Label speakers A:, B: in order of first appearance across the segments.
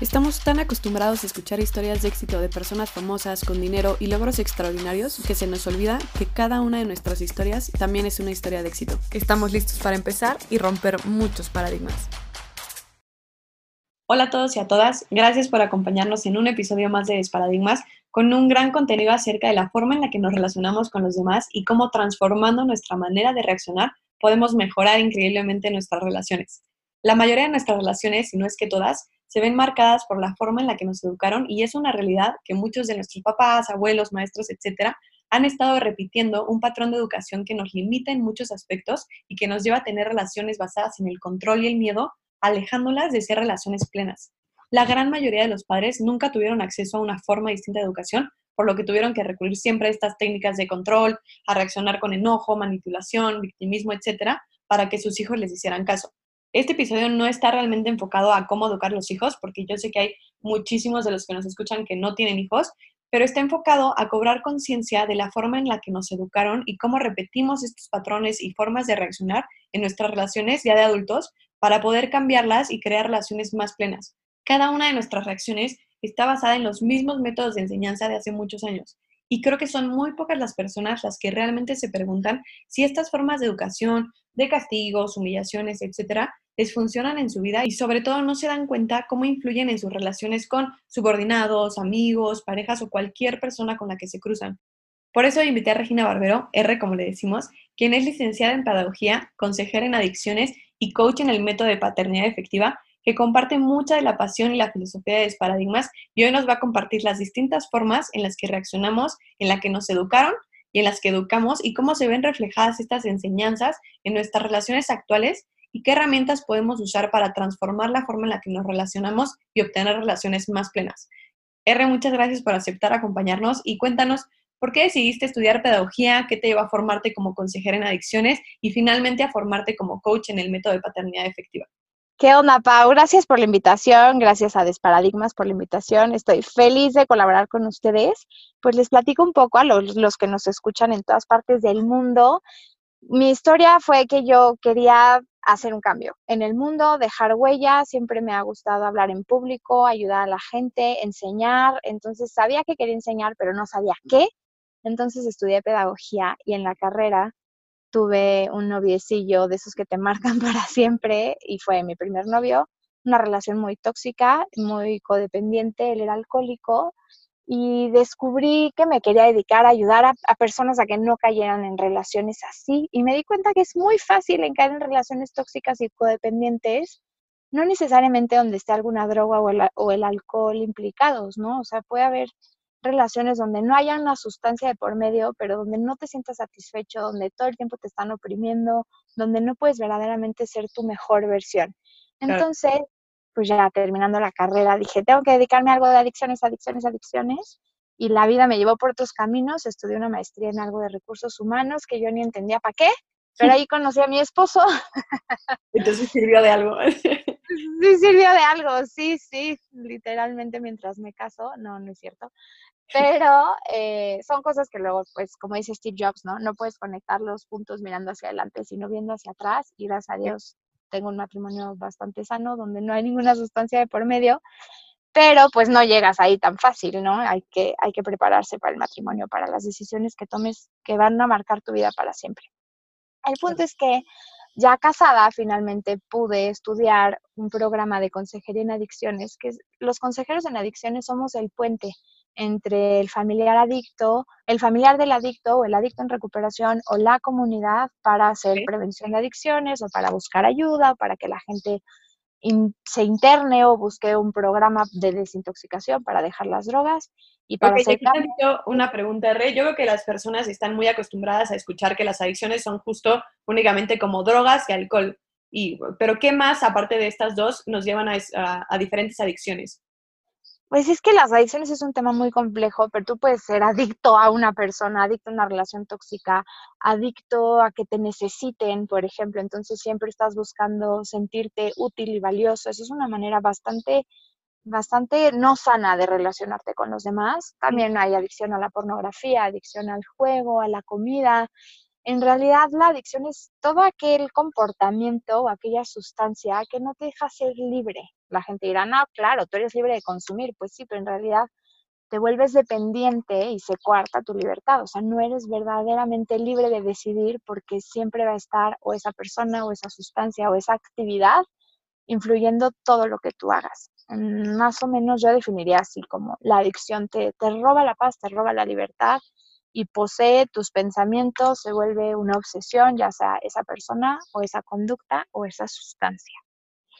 A: Estamos tan acostumbrados a escuchar historias de éxito de personas famosas con dinero y logros extraordinarios que se nos olvida que cada una de nuestras historias también es una historia de éxito. Estamos listos para empezar y romper muchos paradigmas. Hola a todos y a todas, gracias por acompañarnos en un episodio más de Desparadigmas con un gran contenido acerca de la forma en la que nos relacionamos con los demás y cómo transformando nuestra manera de reaccionar podemos mejorar increíblemente nuestras relaciones. La mayoría de nuestras relaciones, si no es que todas, se ven marcadas por la forma en la que nos educaron y es una realidad que muchos de nuestros papás, abuelos, maestros, etcétera, han estado repitiendo un patrón de educación que nos limita en muchos aspectos y que nos lleva a tener relaciones basadas en el control y el miedo, alejándolas de ser relaciones plenas. La gran mayoría de los padres nunca tuvieron acceso a una forma distinta de educación, por lo que tuvieron que recurrir siempre a estas técnicas de control, a reaccionar con enojo, manipulación, victimismo, etcétera, para que sus hijos les hicieran caso. Este episodio no está realmente enfocado a cómo educar los hijos, porque yo sé que hay muchísimos de los que nos escuchan que no tienen hijos, pero está enfocado a cobrar conciencia de la forma en la que nos educaron y cómo repetimos estos patrones y formas de reaccionar en nuestras relaciones ya de adultos para poder cambiarlas y crear relaciones más plenas. Cada una de nuestras reacciones está basada en los mismos métodos de enseñanza de hace muchos años. Y creo que son muy pocas las personas las que realmente se preguntan si estas formas de educación, de castigos, humillaciones, etcétera, les funcionan en su vida y sobre todo no se dan cuenta cómo influyen en sus relaciones con subordinados, amigos, parejas o cualquier persona con la que se cruzan. Por eso invité a Regina Barbero, R como le decimos, quien es licenciada en Pedagogía, consejera en adicciones y coach en el método de paternidad efectiva, que comparte mucha de la pasión y la filosofía de paradigmas y hoy nos va a compartir las distintas formas en las que reaccionamos, en las que nos educaron y en las que educamos y cómo se ven reflejadas estas enseñanzas en nuestras relaciones actuales y qué herramientas podemos usar para transformar la forma en la que nos relacionamos y obtener relaciones más plenas. R, muchas gracias por aceptar acompañarnos y cuéntanos por qué decidiste estudiar pedagogía, qué te llevó a formarte como consejera en adicciones y finalmente a formarte como coach en el método de paternidad efectiva.
B: ¿Qué onda, Pau? Gracias por la invitación, gracias a Desparadigmas por la invitación. Estoy feliz de colaborar con ustedes. Pues les platico un poco a los, los que nos escuchan en todas partes del mundo. Mi historia fue que yo quería hacer un cambio en el mundo, dejar huella, siempre me ha gustado hablar en público, ayudar a la gente, enseñar, entonces sabía que quería enseñar, pero no sabía qué, entonces estudié pedagogía y en la carrera tuve un noviecillo de esos que te marcan para siempre y fue mi primer novio, una relación muy tóxica, muy codependiente, él era alcohólico y descubrí que me quería dedicar a ayudar a, personas a que no cayeran en relaciones así y me di cuenta que es muy fácil en caer en relaciones tóxicas y codependientes, no necesariamente donde esté alguna droga o el, o el alcohol implicados, ¿no? O sea, puede haber relaciones donde no haya una sustancia de por medio, pero donde no te sientas satisfecho, donde todo el tiempo te están oprimiendo, donde no puedes verdaderamente ser tu mejor versión. Entonces, pues ya terminando la carrera, dije, tengo que dedicarme a algo de adicciones, adicciones, adicciones. Y la vida me llevó por otros caminos, estudié una maestría en algo de recursos humanos que yo ni entendía para qué, pero ahí conocí a mi esposo.
A: Entonces sirvió de algo.
B: Sí, sirvió de algo, sí, sí, literalmente mientras me caso, no, no es cierto. Pero eh, son cosas que luego, pues, como dice Steve Jobs, ¿no? No puedes conectar los puntos mirando hacia adelante, sino viendo hacia atrás y gracias a Dios tengo un matrimonio bastante sano, donde no hay ninguna sustancia de por medio, pero pues no llegas ahí tan fácil, ¿no? Hay que, hay que prepararse para el matrimonio, para las decisiones que tomes que van a marcar tu vida para siempre. El punto es que ya casada finalmente pude estudiar un programa de consejería en adicciones, que los consejeros en adicciones somos el puente entre el familiar adicto, el familiar del adicto o el adicto en recuperación o la comunidad para hacer prevención de adicciones o para buscar ayuda, para que la gente se interne o busque un programa de desintoxicación para dejar las drogas y para
A: okay, hacer una pregunta, Rey. Yo creo que las personas están muy acostumbradas a escuchar que las adicciones son justo únicamente como drogas y alcohol. Y, pero ¿qué más, aparte de estas dos, nos llevan a diferentes adicciones?
B: Pues es que las adicciones es un tema muy complejo, pero tú puedes ser adicto a una persona, adicto a una relación tóxica, adicto a que te necesiten, por ejemplo, entonces siempre estás buscando sentirte útil y valioso. Eso es una manera bastante, bastante no sana de relacionarte con los demás. También hay adicción a la pornografía, adicción al juego, a la comida. En realidad la adicción es todo aquel comportamiento o aquella sustancia que no te deja ser libre, la gente dirá, no, claro, tú eres libre de consumir, pues sí, pero en realidad te vuelves dependiente y se cuarta tu libertad, o sea, no eres verdaderamente libre de decidir porque siempre va a estar o esa persona o esa sustancia o esa actividad influyendo todo lo que tú hagas. Mm, más o menos yo definiría así como la adicción te, te roba la paz, te roba la libertad y posee tus pensamientos, se vuelve una obsesión, ya sea esa persona o esa conducta o esa sustancia.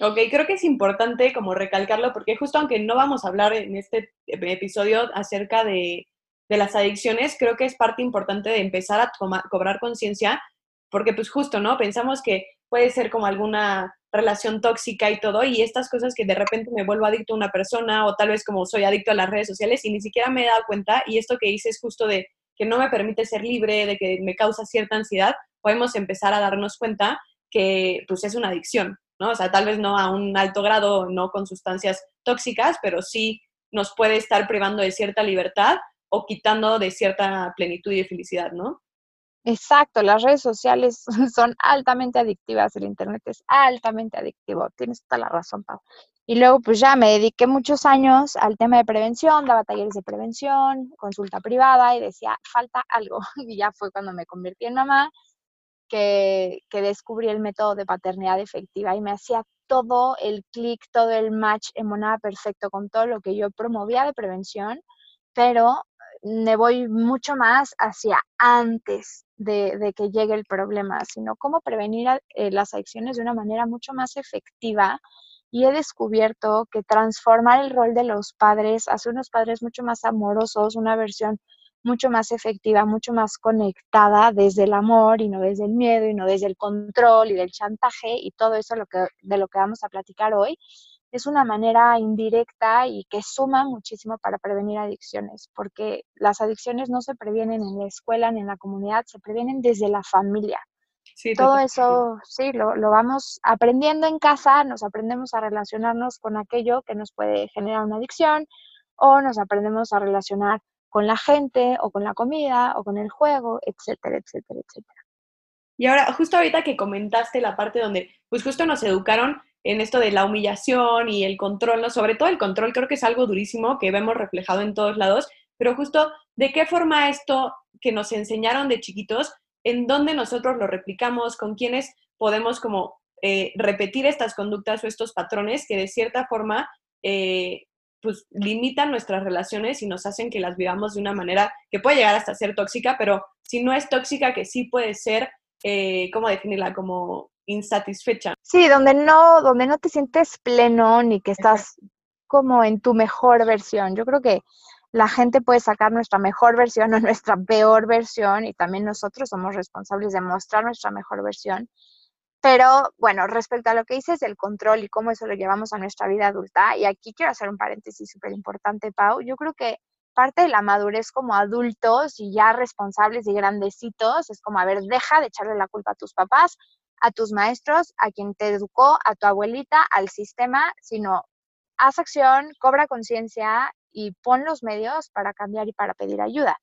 A: Ok, creo que es importante como recalcarlo porque justo aunque no vamos a hablar en este episodio acerca de, las adicciones, creo que es parte importante de empezar a cobrar conciencia porque pues justo, ¿no? Pensamos que puede ser como alguna relación tóxica y todo, y estas cosas que de repente me vuelvo adicto a una persona o tal vez como soy adicto a las redes sociales y ni siquiera me he dado cuenta, y esto que dices justo de que no me permite ser libre, de que me causa cierta ansiedad, podemos empezar a darnos cuenta que pues es una adicción, ¿no? O sea, tal vez no a un alto grado, no con sustancias tóxicas, pero sí nos puede estar privando de cierta libertad o quitando de cierta plenitud y felicidad, ¿no?
B: Exacto, las redes sociales son altamente adictivas, el Internet es altamente adictivo, tienes toda la razón, Pau. Y luego pues ya me dediqué muchos años al tema de prevención, daba talleres de prevención, consulta privada y decía, falta algo. Y ya fue cuando me convertí en mamá que, descubrí el método de paternidad efectiva y me hacía todo el clic, todo el match monada perfecto con todo lo que yo promovía de prevención, pero me voy mucho más hacia antes de, que llegue el problema, sino cómo prevenir eh, las adicciones de una manera mucho más efectiva. Y he descubierto que transformar el rol de los padres hace unos padres mucho más amorosos, una versión mucho más efectiva, mucho más conectada desde el amor y no desde el miedo y no desde el control y del chantaje y todo eso lo que, de lo que vamos a platicar hoy, es una manera indirecta y que suma muchísimo para prevenir adicciones, porque las adicciones no se previenen en la escuela ni en la comunidad, se previenen desde la familia. Todo eso, sí, lo, lo, vamos aprendiendo en casa, nos aprendemos a relacionarnos con aquello que nos puede generar una adicción o nos aprendemos a relacionar con la gente o con la comida o con el juego, etcétera, etcétera, etcétera.
A: Y ahora, justo ahorita que comentaste la parte donde, pues justo nos educaron en esto de la humillación y el control, ¿no? sobre todo el control creo que es algo durísimo que vemos reflejado en todos lados, pero justo de qué forma esto que nos enseñaron de chiquitos, en dónde nosotros lo replicamos, con quiénes podemos como eh, repetir estas conductas o estos patrones que de cierta forma eh, pues limitan nuestras relaciones y nos hacen que las vivamos de una manera que puede llegar hasta ser tóxica, pero si no es tóxica, que sí puede ser, eh, ¿cómo definirla? Como insatisfecha.
B: Sí, donde no, donde no te sientes pleno ni que estás como en tu mejor versión. Yo creo que la gente puede sacar nuestra mejor versión o nuestra peor versión y también nosotros somos responsables de mostrar nuestra mejor versión pero bueno, respecto a lo que dices del control y cómo eso lo llevamos a nuestra vida adulta, y aquí quiero hacer un paréntesis súper importante, Pau, yo creo que parte de la madurez como adultos y ya responsables y grandecitos es como, a ver, deja de echarle la culpa a tus papás, a tus maestros, a quien te educó, a tu abuelita, al sistema, sino haz acción, cobra conciencia y pon los medios para cambiar y para pedir ayuda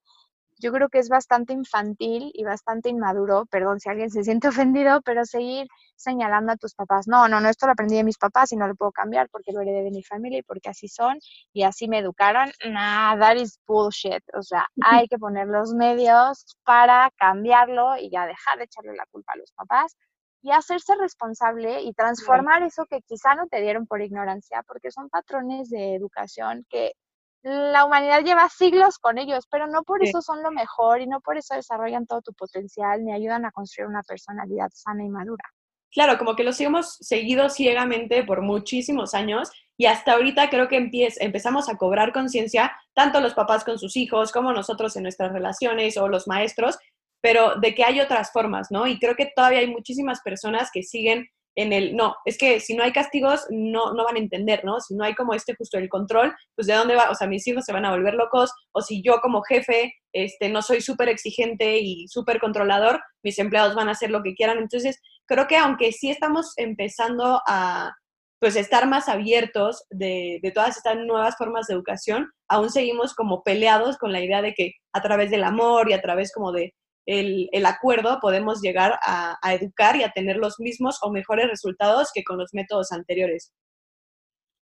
B: yo creo que es bastante infantil y bastante inmaduro, perdón si alguien se siente ofendido, pero seguir señalando a tus papás, no, no, no, esto lo aprendí de mis papás y no lo puedo cambiar porque lo heredé de mi familia y porque así son y así me educaron, nah, that is bullshit, o sea, hay que poner los medios para cambiarlo y ya dejar de echarle la culpa a los papás y hacerse responsable y transformar eso que quizá no te dieron por ignorancia, porque son patrones de educación que la humanidad lleva siglos con ellos, pero no por eso son lo mejor y no por eso desarrollan todo tu potencial ni ayudan a construir una personalidad sana y madura.
A: Claro, como que los hemos seguido ciegamente por muchísimos años y hasta ahorita creo que empezamos a cobrar conciencia, tanto los papás con sus hijos como nosotros en nuestras relaciones o los maestros, pero de que hay otras formas, ¿no? Y creo que todavía hay muchísimas personas que siguen en el, no, es que si no hay castigos, no, no van a entender, ¿no? Si no hay como este justo el control, pues de dónde va, o sea, mis hijos se van a volver locos, o si yo como jefe este, no soy súper exigente y súper controlador, mis empleados van a hacer lo que quieran. Entonces, creo que aunque sí estamos empezando a, pues, estar más abiertos de, de todas estas nuevas formas de educación, aún seguimos como peleados con la idea de que a través del amor y a través como de el, el acuerdo podemos llegar a, educar y a tener los mismos o mejores resultados que con los métodos anteriores.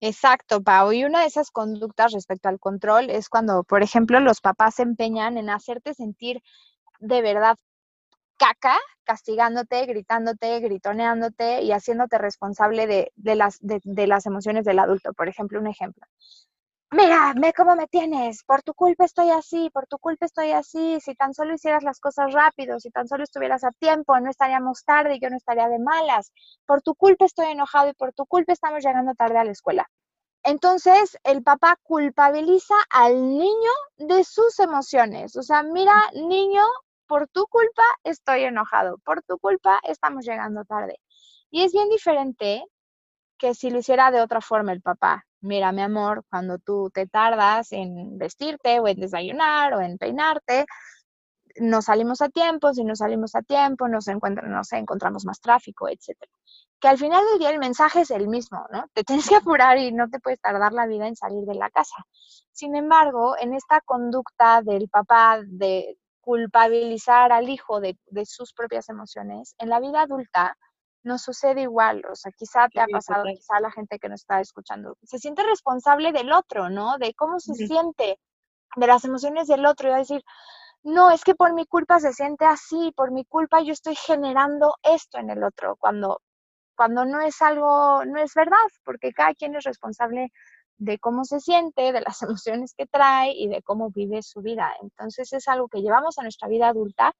B: Exacto, Pau. Y una de esas conductas respecto al control es cuando, por ejemplo, los papás se empeñan en hacerte sentir de verdad caca, castigándote, gritándote, gritoneándote y haciéndote responsable de, de las, de las emociones del adulto. Por ejemplo, un ejemplo mira, ve cómo me tienes, por tu culpa estoy así, por tu culpa estoy así, si tan solo hicieras las cosas rápido, si tan solo estuvieras a tiempo, no estaríamos tarde y yo no estaría de malas, por tu culpa estoy enojado y por tu culpa estamos llegando tarde a la escuela. Entonces, el papá culpabiliza al niño de sus emociones. O sea, mira, niño, por tu culpa estoy enojado, por tu culpa estamos llegando tarde. Y es bien diferente que si lo hiciera de otra forma el papá mira, mi amor, cuando tú te tardas en vestirte o en desayunar o en peinarte, no salimos a tiempo, si no salimos a tiempo, nos, nos encontramos más tráfico, etc. Que al final del día el mensaje es el mismo, ¿no? Te tienes que apurar y no te puedes tardar la vida en salir de la casa. Sin embargo, en esta conducta del papá de culpabilizar al hijo de sus propias emociones, en la vida adulta, no sucede igual, o sea, quizá te ha pasado, quizá la gente que nos está escuchando, se siente responsable del otro, ¿no? De cómo se siente, de las emociones del otro, y va a decir, no, es que por mi culpa se siente así, por mi culpa yo estoy generando esto en el otro, cuando, cuando no es algo, no es verdad, porque cada quien es responsable de cómo se siente, de las emociones que trae y de cómo vive su vida. Entonces es algo que llevamos a nuestra vida adulta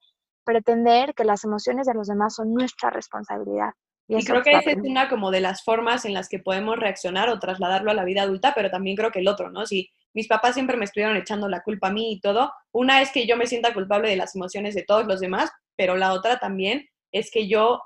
B: pretender que las emociones de los demás son nuestra responsabilidad.
A: Y, creo que esa es una como de las formas en las que podemos reaccionar o trasladarlo a la vida adulta, pero también creo que el otro, ¿no? Si mis papás siempre me estuvieron echando la culpa a mí y todo, una es que yo me sienta culpable de las emociones de todos los demás, pero la otra también es que yo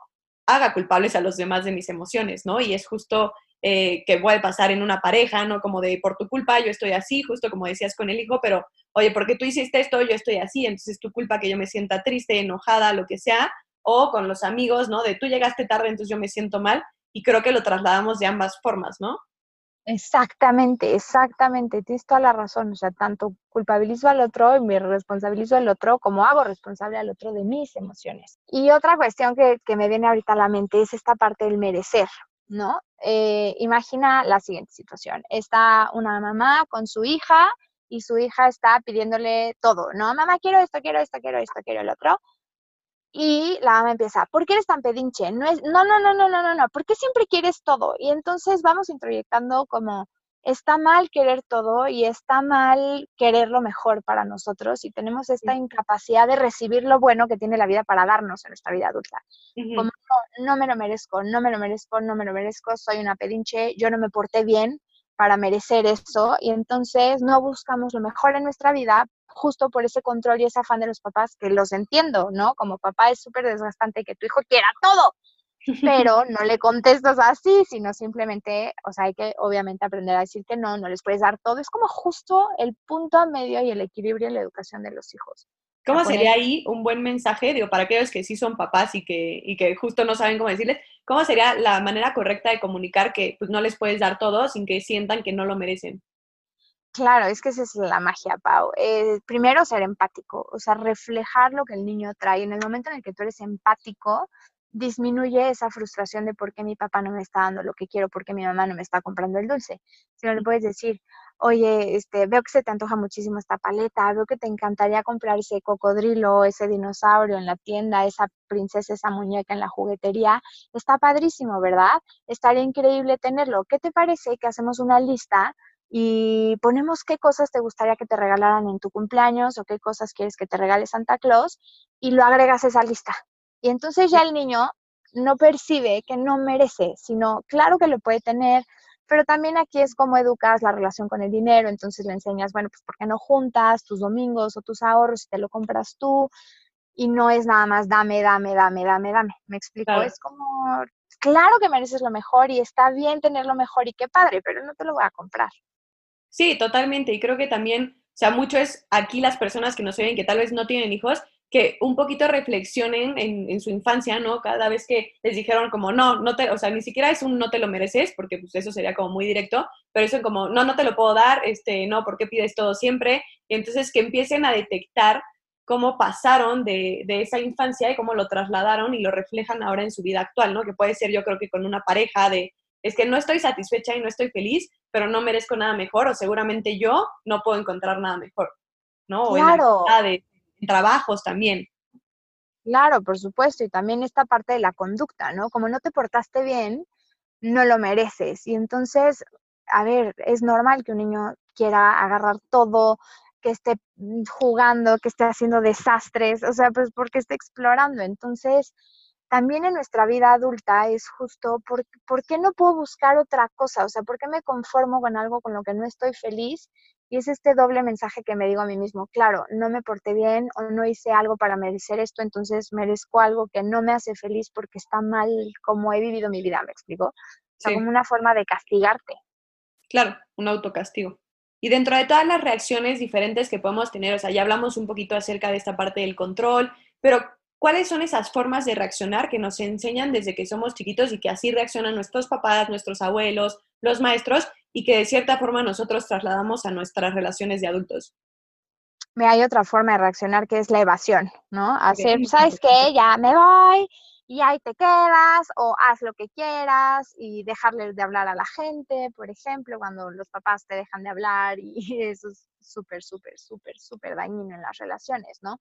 A: haga culpables a los demás de mis emociones, ¿no? Y es justo eh, que puede pasar en una pareja, ¿no? Como de por tu culpa yo estoy así, justo como decías con el hijo, pero oye, porque tú hiciste esto, yo estoy así, entonces es tu culpa que yo me sienta triste, enojada, lo que sea, o con los amigos, ¿no? De tú llegaste tarde, entonces yo me siento mal, y creo que lo trasladamos de ambas formas, ¿no?
B: Exactamente, exactamente, tienes toda la razón, o sea, tanto culpabilizo al otro y me responsabilizo al otro como hago responsable al otro de mis emociones. Y otra cuestión que, que me viene ahorita a la mente es esta parte del merecer, ¿no? Eh, imagina la siguiente situación. Está una mamá con su hija y su hija está pidiéndole todo, ¿no? Mamá, quiero esto, quiero esto, quiero esto, quiero el otro. Y la mamá empieza, ¿por qué eres tan pedinche? No, es, no, no, no, no, no, no, no, ¿por qué siempre quieres todo? Y entonces vamos introyectando como está mal querer todo y está mal querer lo mejor para nosotros y tenemos esta incapacidad de recibir lo bueno que tiene la vida para darnos en nuestra vida adulta. Como no, no me lo merezco, no me lo merezco, no me lo merezco, soy una pedinche, yo no me porté bien para merecer eso y entonces no buscamos lo mejor en nuestra vida justo por ese control y ese afán de los papás que los entiendo, ¿no? Como papá es súper desgastante que tu hijo quiera todo pero no le contestas así, sino simplemente, o sea, hay que obviamente aprender a decir que no, no les puedes dar todo. Es como justo el punto a medio y el equilibrio en la educación de los hijos.
A: ¿Cómo sería ahí un buen mensaje, digo, para aquellos que sí son papás y que, y que justo no saben cómo decirles, cómo sería la manera correcta de comunicar que pues, no les puedes dar todo sin que sientan que no lo merecen?
B: Claro, es que esa es la magia, Pau. Eh, primero, ser empático, o sea, reflejar lo que el niño trae. En el momento en el que tú eres empático, disminuye esa frustración de por qué mi papá no me está dando lo que quiero, por qué mi mamá no me está comprando el dulce. Si no le puedes decir, oye, este, veo que se te antoja muchísimo esta paleta, veo que te encantaría comprar ese cocodrilo, ese dinosaurio en la tienda, esa princesa, esa muñeca en la juguetería, está padrísimo, ¿verdad? Estaría increíble tenerlo. ¿Qué te parece que hacemos una lista y ponemos qué cosas te gustaría que te regalaran en tu cumpleaños o qué cosas quieres que te regale Santa Claus y lo agregas a esa lista? Y entonces ya el niño no percibe que no merece, sino claro que lo puede tener, pero también aquí es como educas la relación con el dinero, entonces le enseñas, bueno, pues ¿por qué no juntas tus domingos o tus ahorros y te lo compras tú? Y no es nada más dame, dame, dame, dame, dame. ¿Me explico? Es como claro que mereces lo mejor y está bien tener lo mejor y qué padre, pero no te lo voy a comprar.
A: Sí, totalmente. Y creo que también, o sea, mucho es aquí las personas que nos oyen que tal vez no tienen hijos, que un poquito reflexionen en, en, su infancia, ¿no? Cada vez que les dijeron como, no, no te, o sea, ni siquiera es un no te lo mereces, porque pues eso sería como muy directo, pero eso como, no, no te lo puedo dar, este, no, ¿por qué pides todo siempre? Y entonces que empiecen a detectar cómo pasaron de, de, esa infancia y cómo lo trasladaron y lo reflejan ahora en su vida actual, ¿no? Que puede ser yo creo que con una pareja de, es que no estoy satisfecha y no estoy feliz, pero no merezco nada mejor o seguramente yo no puedo encontrar nada mejor, ¿no?
B: Claro.
A: O en de, trabajos también.
B: Claro, por supuesto, y también esta parte de la conducta, ¿no? Como no te portaste bien, no lo mereces. Y entonces, a ver, es normal que un niño quiera agarrar todo, que esté mm, jugando, que esté haciendo desastres, o sea, pues porque esté explorando. Entonces, también en nuestra vida adulta es justo, ¿por, ¿por qué no puedo buscar otra cosa? O sea, ¿por qué me conformo con algo con lo que no estoy feliz y es este doble mensaje que me digo a mí mismo, claro, no me porté bien o no hice algo para merecer esto, entonces merezco algo que no me hace feliz porque está mal como he vivido mi vida, ¿me explico? O sea,
A: Sí.
B: como una forma de castigarte.
A: Claro, un autocastigo. Y dentro de todas las reacciones diferentes que podemos tener, o sea, ya hablamos un poquito acerca de esta parte del control, pero ¿cuáles son esas formas de reaccionar que nos enseñan desde que somos chiquitos y que así reaccionan nuestros papás, nuestros abuelos, los maestros y que de cierta forma nosotros trasladamos a nuestras relaciones de adultos?
B: Mira, hay otra forma de reaccionar que es la evasión, ¿no? Hacer. ¿sabes qué? Ya me voy y ahí te quedas o haz lo que quieras y dejarles de hablar a la gente, por ejemplo, cuando los papás te dejan de hablar y eso es súper, súper, súper, súper dañino en las relaciones, ¿no?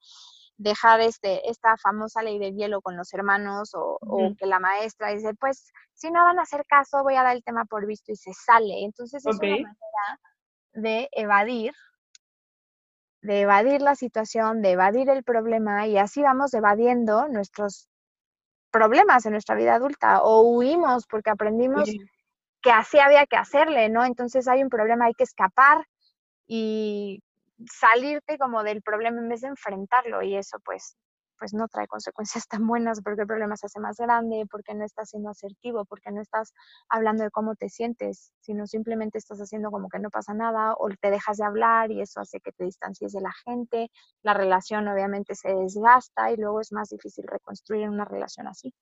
B: Dejar este, esta famosa ley del hielo con los hermanos o, o que la maestra dice, pues si no van a hacer caso, voy a dar el tema por visto y se sale. Entonces es una manera de evadir de evadir la situación, de evadir el problema y así vamos evadiendo nuestros problemas en nuestra vida adulta o huimos porque aprendimos que así había que hacerle, ¿no? Entonces hay un problema, hay que escapar y salirte como del problema en vez de enfrentarlo y eso pues pues no trae consecuencias tan buenas porque el problema se hace más grande, porque no estás siendo asertivo, porque no estás hablando de cómo te sientes, sino simplemente estás haciendo como que no pasa nada o te dejas de hablar y eso hace que te distancies de la gente, la relación obviamente se desgasta y luego es más difícil reconstruir una relación así.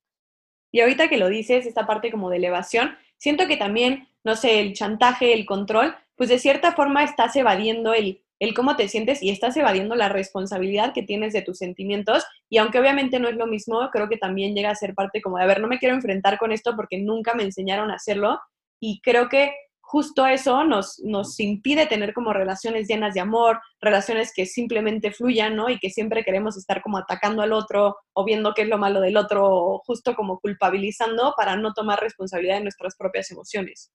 A: Y ahorita que lo dices, esta parte como de elevación, siento que también, no sé, el chantaje, el control, pues de cierta forma estás evadiendo el, el cómo te sientes y estás evadiendo la responsabilidad que tienes de tus sentimientos. Y aunque obviamente no es lo mismo, creo que también llega a ser parte como de, a ver, no me quiero enfrentar con esto porque nunca me enseñaron a hacerlo. Y creo que justo eso nos, nos impide tener como relaciones llenas de amor, relaciones que simplemente fluyan, ¿no? Y que siempre queremos estar como atacando al otro o viendo qué es lo malo del otro, o justo como culpabilizando para no tomar responsabilidad de nuestras propias emociones.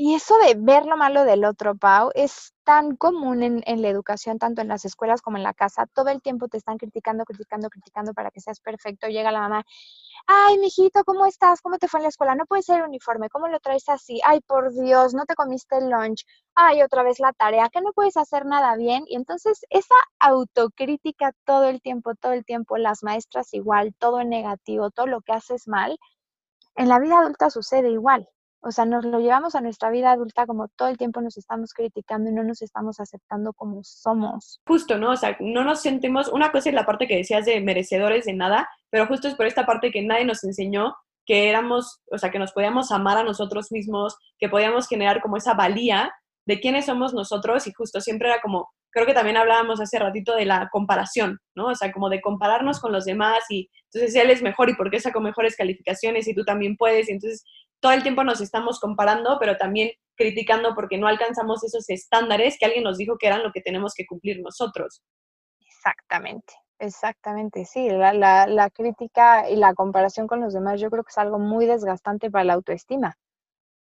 B: Y eso de ver lo malo del otro, Pau, es tan común en, la educación, tanto en las escuelas como en la casa. Todo el tiempo te están criticando, criticando, criticando para que seas perfecto. Llega la mamá, ay, mijito, ¿cómo estás? ¿Cómo te fue en la escuela? No puede ser uniforme, ¿cómo lo traes así? Ay, por Dios, no te comiste el lunch. Ay, otra vez la tarea, que no puedes hacer nada bien. Y entonces esa autocrítica todo el tiempo, todo el tiempo, las maestras igual, todo en negativo, todo lo que haces mal, en la vida adulta sucede igual. O sea, nos lo llevamos a nuestra vida adulta como todo el tiempo nos estamos criticando y no nos estamos aceptando como somos.
A: Justo, ¿no? O sea, no nos sentimos, una cosa es la parte que decías de merecedores de nada, pero justo es por esta parte que nadie nos enseñó que éramos, o sea, que nos podíamos amar a nosotros mismos, que podíamos generar como esa valía de quiénes somos nosotros y justo siempre era como, creo que también hablábamos hace ratito de la comparación, ¿no? O sea, como de compararnos con los demás y entonces él es mejor y por qué sacó mejores calificaciones y tú también puedes y entonces todo el tiempo nos estamos comparando, pero también criticando porque no alcanzamos esos estándares que alguien nos dijo que eran lo que tenemos que cumplir nosotros.
B: Exactamente, exactamente, sí. La, la, la crítica y la comparación con los demás yo creo que es algo muy desgastante para la autoestima,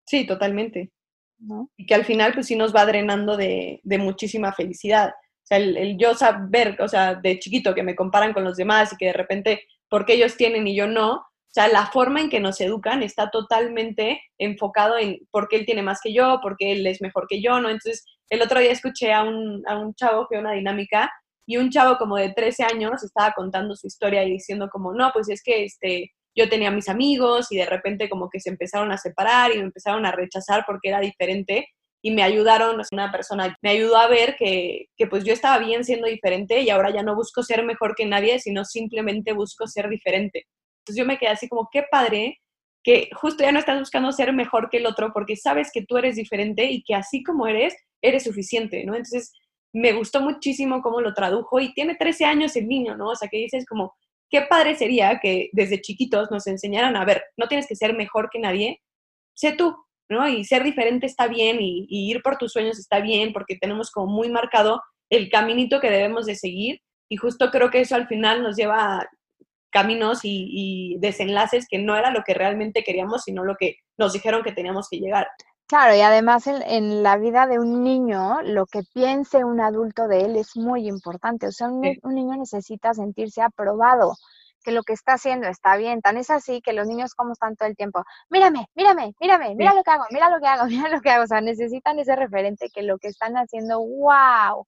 A: Sí, totalmente.
B: ¿no?
A: Y que al final pues sí nos va drenando de, de muchísima felicidad. O sea, el, el yo saber, o sea, de chiquito que me comparan con los demás y que de repente, porque ellos tienen y yo no, sea, la forma en que nos educan está totalmente enfocado en por qué él tiene más que yo, por qué él es mejor que yo, ¿no? Entonces, el otro día escuché a un, a un chavo que una dinámica y un chavo como de 13 años estaba contando su historia y diciendo como, no, pues es que este, yo tenía mis amigos y de repente como que se empezaron a separar y me empezaron a rechazar porque era diferente y me ayudaron, una persona me ayudó a ver que, que, pues yo estaba bien siendo diferente y ahora ya no busco ser mejor que nadie, sino simplemente busco ser diferente. Entonces yo me quedé así como, qué padre que justo ya no estás buscando ser mejor que el otro porque sabes que tú eres diferente y que así como eres, eres suficiente, ¿no? Entonces me gustó muchísimo cómo lo tradujo y tiene 13 años el niño, ¿no? O sea, que dices como, qué padre sería que desde chiquitos nos enseñaran a ver, no tienes que ser mejor que nadie, sé tú, ¿no? Y ser diferente está bien y, ir por tus sueños está bien porque tenemos como muy marcado el caminito que debemos de seguir y justo creo que eso al final nos lleva a caminos y, desenlaces que no era lo que realmente queríamos, sino lo que nos dijeron que teníamos que llegar.
B: Claro, y además en, la vida de un niño, lo que piense un adulto de él es muy importante. O sea, un niño necesita sentirse aprobado que lo que está haciendo está bien. Tan es así que los niños como están todo el tiempo, mírame, mírame, mírame, mira lo que hago, mira lo que hago, mira lo que hago. O sea, necesitan ese referente que lo que están haciendo, wow.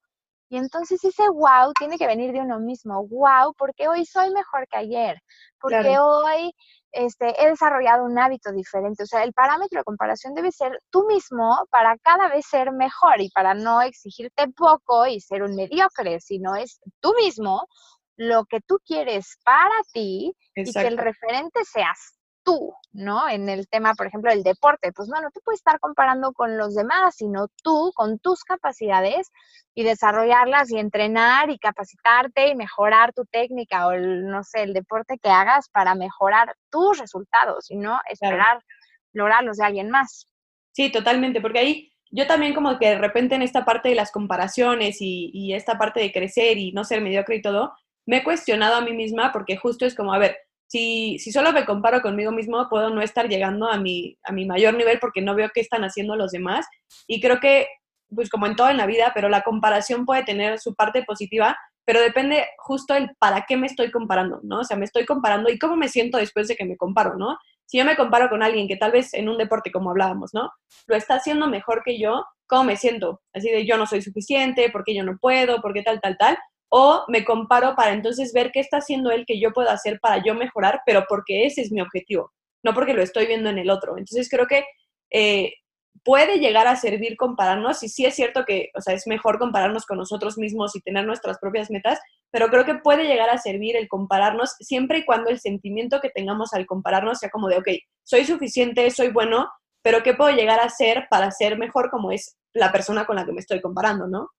B: Y entonces ese wow tiene que venir de uno mismo. Wow, porque hoy soy mejor que ayer. Porque hoy este, he desarrollado un hábito diferente. O sea, el parámetro de comparación debe ser tú mismo para cada vez ser mejor y para no exigirte poco y ser un mediocre, sino es tú mismo lo que tú quieres para ti y que el referente seas tú, ¿no? En el tema, por ejemplo, del deporte, pues no, no te puedes estar comparando con los demás, sino tú con tus capacidades y desarrollarlas y entrenar y capacitarte y mejorar tu técnica o, el, no sé, el deporte que hagas para mejorar tus resultados y no esperar lograrlos de alguien más.
A: Sí, totalmente, porque ahí yo también como que de repente en esta parte de las comparaciones y, y esta parte de crecer y no ser mediocre y todo, me he cuestionado a mí misma porque justo es como, a ver, si, solo me comparo conmigo mismo, puedo no estar llegando a mi, a mi mayor nivel porque no veo qué están haciendo los demás. Y creo que, pues como en todo en la vida, pero la comparación puede tener su parte positiva, pero depende justo el para qué me estoy comparando, ¿no? O sea, me estoy comparando y cómo me siento después de que me comparo, ¿no? Si yo me comparo con alguien que tal vez en un deporte, como hablábamos, ¿no? Lo está haciendo mejor que yo, ¿cómo me siento? Así de yo no soy suficiente, porque yo no puedo, porque tal, tal, tal o me comparo para entonces ver qué está haciendo él que yo puedo hacer para yo mejorar, pero porque ese es mi objetivo, no porque lo estoy viendo en el otro. Entonces creo que eh, puede llegar a servir compararnos y sí es cierto que, o sea, es mejor compararnos con nosotros mismos y tener nuestras propias metas, pero creo que puede llegar a servir el compararnos siempre y cuando el sentimiento que tengamos al compararnos sea como de, ok, soy suficiente, soy bueno, pero ¿qué puedo llegar a hacer para ser mejor como es la persona con la que me estoy comparando, ¿no?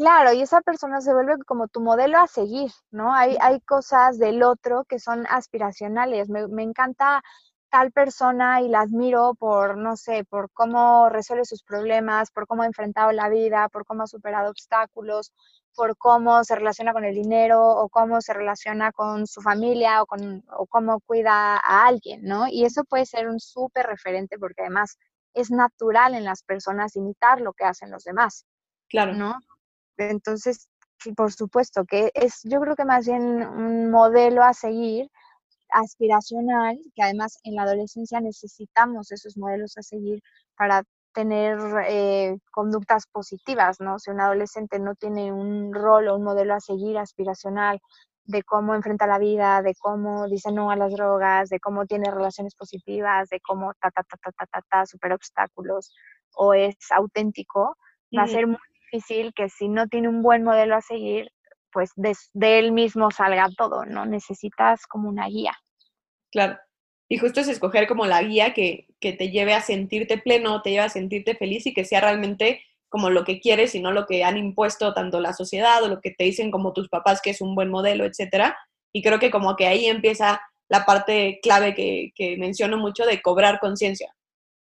B: Claro, y esa persona se vuelve como tu modelo a seguir, ¿no? Hay, hay cosas del otro que son aspiracionales. Me, me encanta tal persona y la admiro por, no sé, por cómo resuelve sus problemas, por cómo ha enfrentado la vida, por cómo ha superado obstáculos, por cómo se relaciona con el dinero o cómo se relaciona con su familia o, con, o cómo cuida a alguien, ¿no? Y eso puede ser un súper referente porque además es natural en las personas imitar lo que hacen los demás.
A: Claro.
B: ¿no? Entonces, por supuesto que es, yo creo que más bien un modelo a seguir aspiracional, que además en la adolescencia necesitamos esos modelos a seguir para tener eh, conductas positivas, ¿no? Si un adolescente no tiene un rol o un modelo a seguir aspiracional de cómo enfrenta la vida, de cómo dice no a las drogas, de cómo tiene relaciones positivas, de cómo ta, ta, ta, ta, ta, ta, ta, supera obstáculos o es auténtico, va a ser muy difícil que si no tiene un buen modelo a seguir, pues de, él mismo salga todo, ¿no? Necesitas como una guía.
A: Claro. Y justo es escoger como la guía que, que te lleve a sentirte pleno, te lleve a sentirte feliz y que sea realmente como lo que quieres y no lo que han impuesto tanto la sociedad o lo que te dicen como tus papás que es un buen modelo, etcétera. Y creo que como que ahí empieza la parte clave que, que menciono mucho de cobrar conciencia.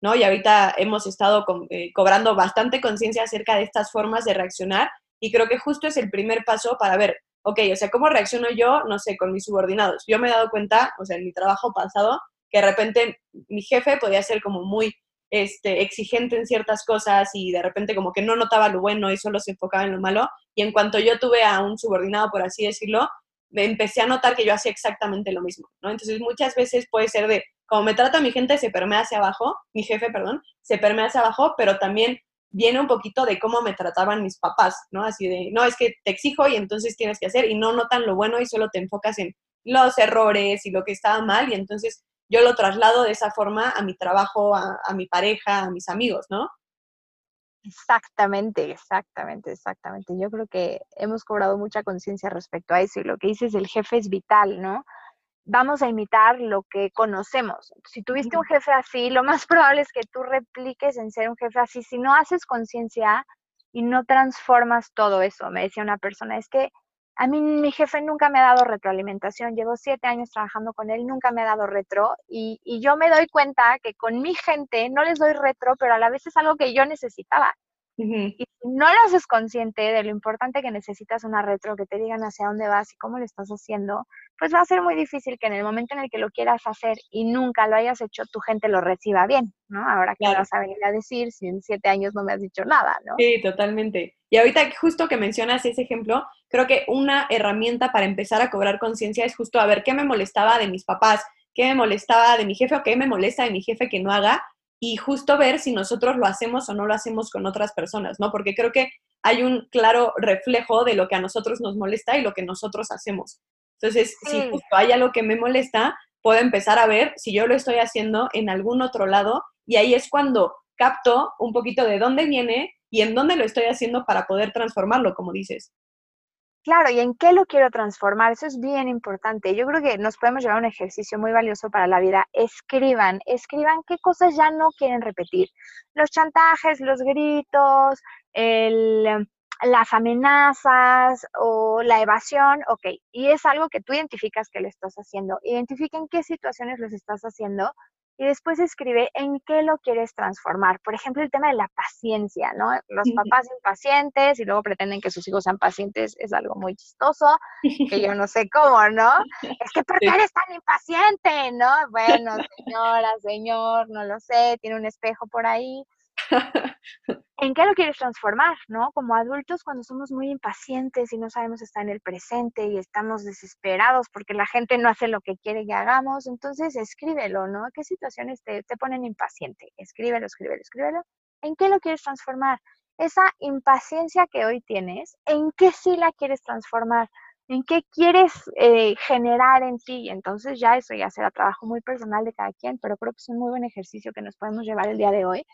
A: ¿No? Y ahorita hemos estado eh, cobrando bastante conciencia acerca de estas formas de reaccionar y creo que justo es el primer paso para ver, ok, o sea, ¿cómo reacciono yo, no sé, con mis subordinados? Yo me he dado cuenta, o sea, en mi trabajo pasado, que de repente mi jefe podía ser como muy este, exigente en ciertas cosas y de repente como que no notaba lo bueno y solo se enfocaba en lo malo. Y en cuanto yo tuve a un subordinado, por así decirlo, me empecé a notar que yo hacía exactamente lo mismo, ¿no? Entonces muchas veces puede ser de, como me trata mi gente, se permea hacia abajo, mi jefe, perdón, se permea hacia abajo, pero también viene un poquito de cómo me trataban mis papás, ¿no? Así de, no, es que te exijo y entonces tienes que hacer y no notan lo bueno y solo te enfocas en los errores y lo que estaba mal y entonces yo lo traslado de esa forma a mi trabajo, a, a mi pareja, a mis amigos, ¿no?
B: Exactamente, exactamente, exactamente. Yo creo que hemos cobrado mucha conciencia respecto a eso y lo que dices, el jefe es vital, ¿no? Vamos a imitar lo que conocemos. Si tuviste un jefe así, lo más probable es que tú repliques en ser un jefe así. Si no haces conciencia y no transformas todo eso, me decía una persona, es que a mí mi jefe nunca me ha dado retroalimentación, llevo siete años trabajando con él, nunca me ha dado retro y, y, yo me doy cuenta que con mi gente no les doy retro, pero a la vez es algo que yo necesitaba. Y si no lo haces consciente de lo importante que necesitas una retro, que te digan hacia dónde vas y cómo lo estás haciendo, pues va a ser muy difícil que en el momento en el que lo quieras hacer y nunca lo hayas hecho, tu gente lo reciba bien, ¿no? Ahora que vas a venir a decir si en siete años no me has dicho nada, ¿no?
A: Sí, totalmente. Y ahorita justo que mencionas ese ejemplo, creo que una herramienta para empezar a cobrar conciencia es justo a ver qué me molestaba de mis papás, qué me molestaba de mi jefe o qué me molesta de mi jefe que no haga y justo ver si nosotros lo hacemos o no lo hacemos con otras personas, ¿no? Porque creo que hay un claro reflejo de lo que a nosotros nos molesta y lo que nosotros hacemos. Entonces, si justo hay algo que me molesta, puedo empezar a ver si yo lo estoy haciendo en algún otro lado y ahí es cuando capto un poquito de dónde viene y en dónde lo estoy haciendo para poder transformarlo, como dices.
B: Claro, ¿y en qué lo quiero transformar? Eso es bien importante. Yo creo que nos podemos llevar un ejercicio muy valioso para la vida. Escriban, escriban qué cosas ya no quieren repetir. Los chantajes, los gritos, las amenazas o la evasión, ok. Y es algo que tú identificas que lo estás haciendo. Identifiquen qué situaciones los estás haciendo y después escribe en qué lo quieres transformar. Por ejemplo, el tema de la paciencia, ¿no? Los papás impacientes y luego pretenden que sus hijos sean pacientes es algo muy chistoso, que yo no sé cómo, ¿no? Es que ¿por qué eres tan impaciente, no? Bueno, señora, señor, no lo sé, tiene un espejo por ahí. ¿En qué lo quieres transformar, no? Como adultos, cuando somos muy impacientes y no sabemos estar en el presente y estamos desesperados porque la gente no hace lo que quiere que hagamos, entonces escríbelo, ¿no? ¿Qué situaciones te, te ponen impaciente? Escríbelo, escríbelo, escríbelo. ¿En qué lo quieres transformar? Esa impaciencia que hoy tienes, ¿en qué sí la quieres transformar? ¿En qué quieres eh, generar en ti? Entonces ya eso ya será trabajo muy personal de cada quien, pero creo que es un muy buen ejercicio que nos podemos llevar el día de hoy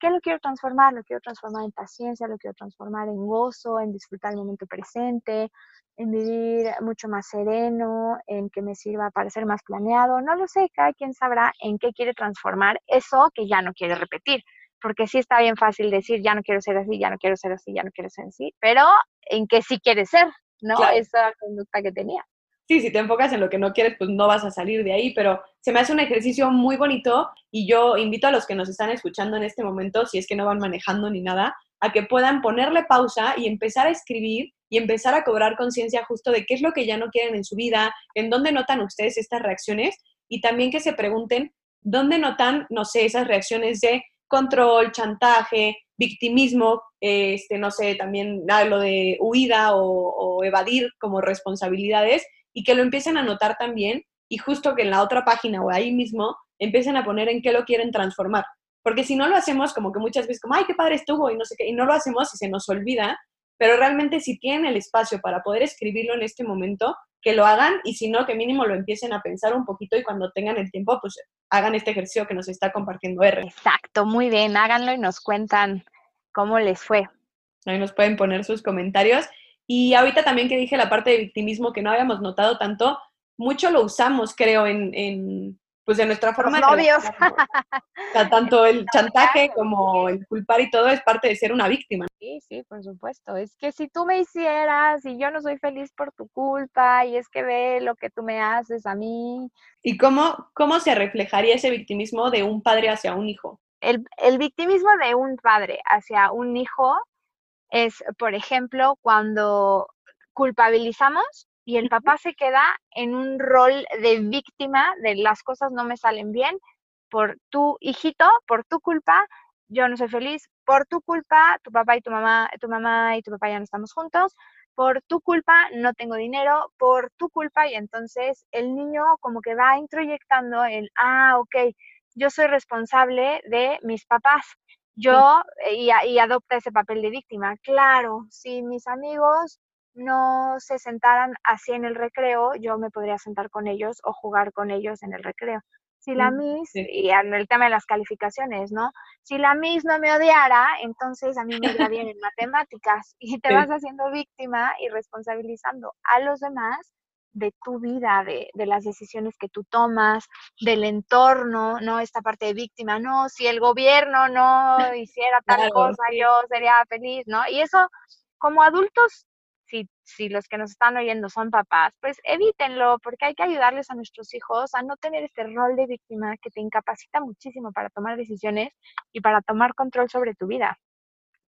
B: ¿Qué lo quiero transformar? Lo quiero transformar en paciencia, lo quiero transformar en gozo, en disfrutar el momento presente, en vivir mucho más sereno, en que me sirva para ser más planeado. No lo sé, cada quien sabrá en qué quiere transformar eso que ya no quiere repetir. Porque sí está bien fácil decir, ya no quiero ser así, ya no quiero ser así, ya no quiero ser así, pero en qué sí quiere ser, ¿no? Esa conducta que tenía
A: sí, si te enfocas en lo que no quieres, pues no vas a salir de ahí, pero se me hace un ejercicio muy bonito y yo invito a los que nos están escuchando en este momento, si es que no van manejando ni nada, a que puedan ponerle pausa y empezar a escribir y empezar a cobrar conciencia justo de qué es lo que ya no quieren en su vida, en dónde notan ustedes estas reacciones y también que se pregunten dónde notan, no sé, esas reacciones de control, chantaje, victimismo, este, no sé, también lo de huida o evadir como responsabilidades y que lo empiecen a notar también y justo que en la otra página o ahí mismo empiecen a poner en qué lo quieren transformar. Porque si no lo hacemos, como que muchas veces, como, ay, qué padre estuvo y no sé qué, y no lo hacemos y se nos olvida, pero realmente si tienen el espacio para poder escribirlo en este momento, que lo hagan y si no, que mínimo lo empiecen a pensar un poquito y cuando tengan el tiempo, pues hagan este ejercicio que nos está compartiendo R.
B: Exacto, muy bien, háganlo y nos cuentan cómo les fue.
A: Ahí nos pueden poner sus comentarios y ahorita también que dije la parte de victimismo que no habíamos notado tanto, mucho lo usamos, creo, en, en pues de nuestra forma
B: Los
A: de
B: novios.
A: O sea, tanto el chantaje como el culpar y todo es parte de ser una víctima.
B: Sí, sí, por supuesto. Es que si tú me hicieras y yo no soy feliz por tu culpa y es que ve lo que tú me haces a mí.
A: ¿Y cómo, cómo se reflejaría ese victimismo de un padre hacia un hijo?
B: El, el victimismo de un padre hacia un hijo es, por ejemplo, cuando culpabilizamos y el papá se queda en un rol de víctima de las cosas no me salen bien por tu hijito, por tu culpa, yo no soy feliz, por tu culpa, tu papá y tu mamá, tu mamá y tu papá ya no estamos juntos, por tu culpa no tengo dinero, por tu culpa y entonces el niño como que va introyectando el, ah, ok, yo soy responsable de mis papás yo, y, y, adopta ese papel de víctima. Claro, si mis amigos no se sentaran así en el recreo, yo me podría sentar con ellos o jugar con ellos en el recreo. Si la
A: Mm,
B: Miss,
A: sí.
B: y en el tema de las calificaciones, ¿no? Si la Miss no me odiara, entonces a mí me iría bien en matemáticas y te
A: Sí.
B: vas haciendo víctima y responsabilizando a los demás de tu vida, de, de las decisiones que tú tomas, del entorno, ¿no? Esta parte de víctima, no, si el gobierno no hiciera tal
A: Claro,
B: cosa, yo sería feliz, ¿no? Y eso, como adultos, si, si los que nos están oyendo son papás, pues evítenlo, porque hay que ayudarles a nuestros hijos a no tener este rol de víctima que te incapacita muchísimo para tomar decisiones y para tomar control sobre tu vida.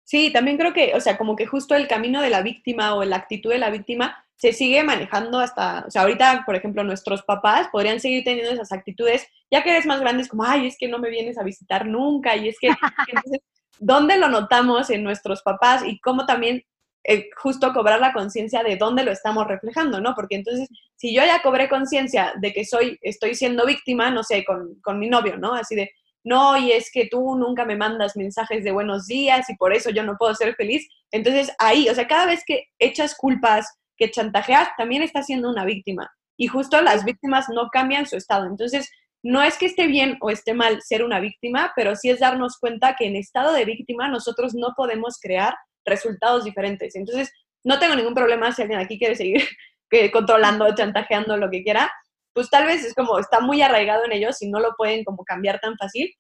A: Sí, también creo que, o sea, como que justo el camino de la víctima o la actitud de la víctima se sigue manejando hasta, o sea, ahorita, por ejemplo, nuestros papás podrían seguir teniendo esas actitudes, ya que eres más grande, es como, ay, es que no me vienes a visitar nunca, y es que, entonces, ¿dónde lo notamos en nuestros papás y cómo también eh, justo cobrar la conciencia de dónde lo estamos reflejando, ¿no? Porque entonces, si yo ya cobré conciencia de que soy, estoy siendo víctima, no sé, con, con mi novio, ¿no? Así de, no, y es que tú nunca me mandas mensajes de buenos días y por eso yo no puedo ser feliz. Entonces ahí, o sea, cada vez que echas culpas, que chantajeas, también estás siendo una víctima. Y justo las víctimas no cambian su estado. Entonces, no es que esté bien o esté mal ser una víctima, pero sí es darnos cuenta que en estado de víctima nosotros no podemos crear resultados diferentes. Entonces, no tengo ningún problema si alguien aquí quiere seguir controlando, chantajeando, lo que quiera, pues tal vez es como está muy arraigado en ellos y no lo pueden como cambiar tan fácil,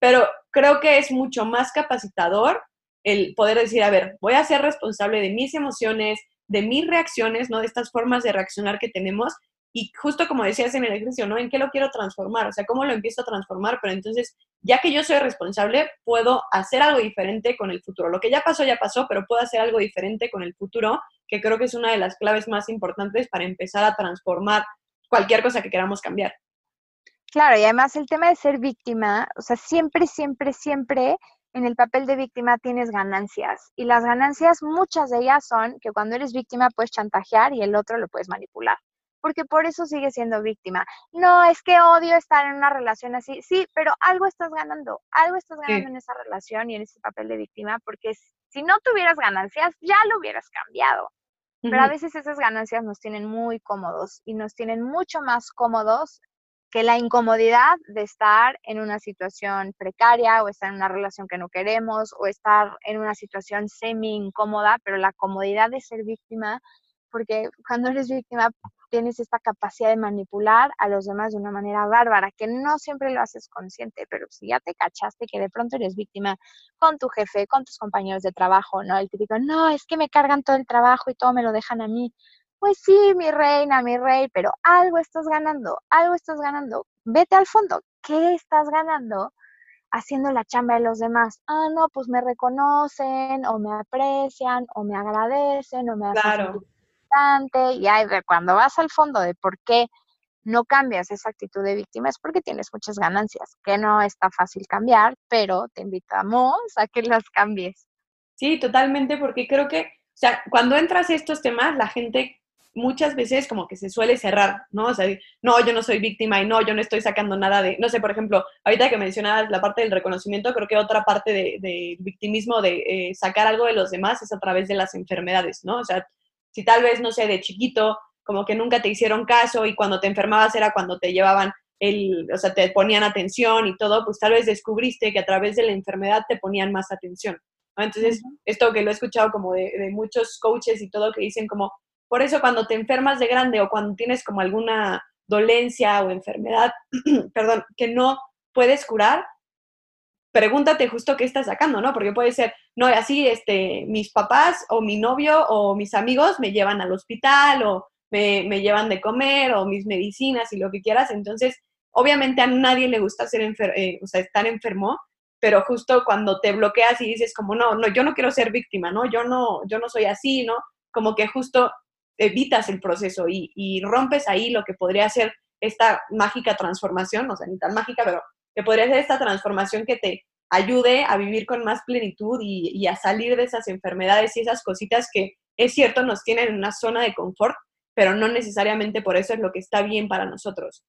A: pero creo que es mucho más capacitador el poder decir, a ver, voy a ser responsable de mis emociones, de mis reacciones, ¿no? De estas formas de reaccionar que tenemos y justo como decías en el ejercicio, ¿no? ¿En qué lo quiero transformar? O sea, ¿cómo lo empiezo a transformar? Pero entonces, ya que yo soy responsable, puedo hacer algo diferente con el futuro. Lo que ya pasó, ya pasó, pero puedo hacer algo diferente con el futuro, que creo que es una de las claves más importantes para empezar a transformar cualquier cosa que queramos cambiar.
B: Claro, y además el tema de ser víctima, o sea, siempre, siempre, siempre en el papel de víctima tienes ganancias. Y las ganancias, muchas de ellas son que cuando eres víctima puedes chantajear y el otro lo puedes manipular. Porque por eso sigues siendo víctima. No, es que odio estar en una relación así. Sí, pero algo estás ganando, algo estás ganando
A: Sí.
B: en esa relación y en ese papel de víctima, porque si no tuvieras ganancias, ya lo hubieras cambiado. Pero a veces esas ganancias nos tienen muy cómodos y nos tienen mucho más cómodos que la incomodidad de estar en una situación precaria o estar en una relación que no queremos o estar en una situación semi incómoda, pero la comodidad de ser víctima, porque cuando eres víctima tienes esta capacidad de manipular a los demás de una manera bárbara, que no siempre lo haces consciente, pero si ya te cachaste que de pronto eres víctima con tu jefe, con tus compañeros de trabajo, ¿no? El típico, no, es que me cargan todo el trabajo y todo me lo dejan a mí. Pues sí, mi reina, mi rey, pero algo estás ganando, algo estás ganando. Vete al fondo, ¿qué estás ganando haciendo la chamba de los demás? Ah, no, pues me reconocen o me aprecian o me agradecen o me hacen
A: Claro.
B: sentir Y ahí cuando vas al fondo de por qué no cambias esa actitud de víctima es porque tienes muchas ganancias, que no está fácil cambiar, pero te invitamos a que las cambies.
A: Sí, totalmente, porque creo que, o sea, cuando entras a estos temas, la gente muchas veces como que se suele cerrar, ¿no? O sea, no, yo no soy víctima y no, yo no estoy sacando nada de, no sé, por ejemplo, ahorita que mencionabas la parte del reconocimiento, creo que otra parte del de, victimismo de eh, sacar algo de los demás es a través de las enfermedades, ¿no? O sea, si tal vez, no sé, de chiquito, como que nunca te hicieron caso y cuando te enfermabas era cuando te llevaban el, o sea, te ponían atención y todo, pues tal vez descubriste que a través de la enfermedad te ponían más atención. ¿no? Entonces, esto que lo he escuchado como de, de, muchos coaches y todo que dicen como, por eso cuando te enfermas de grande o cuando tienes como alguna dolencia o enfermedad, perdón, que no puedes curar, pregúntate justo qué estás sacando, ¿no? Porque puede ser, no, así, este, mis papás o mi novio o mis amigos me llevan al hospital o me, me llevan de comer o mis medicinas y lo que quieras. Entonces, obviamente a nadie le gusta ser enfer eh, o sea, estar enfermo, pero justo cuando te bloqueas y dices como, no, no, yo no quiero ser víctima, ¿no? Yo no, yo no soy así, ¿no? Como que justo evitas el proceso y, y rompes ahí lo que podría ser esta mágica transformación, o sea, ni tan mágica, pero que podría ser esta transformación que te ayude a vivir con más plenitud y, y, a salir de esas enfermedades y esas cositas que es cierto nos tienen en una zona de confort, pero no necesariamente por eso es lo que está bien para nosotros.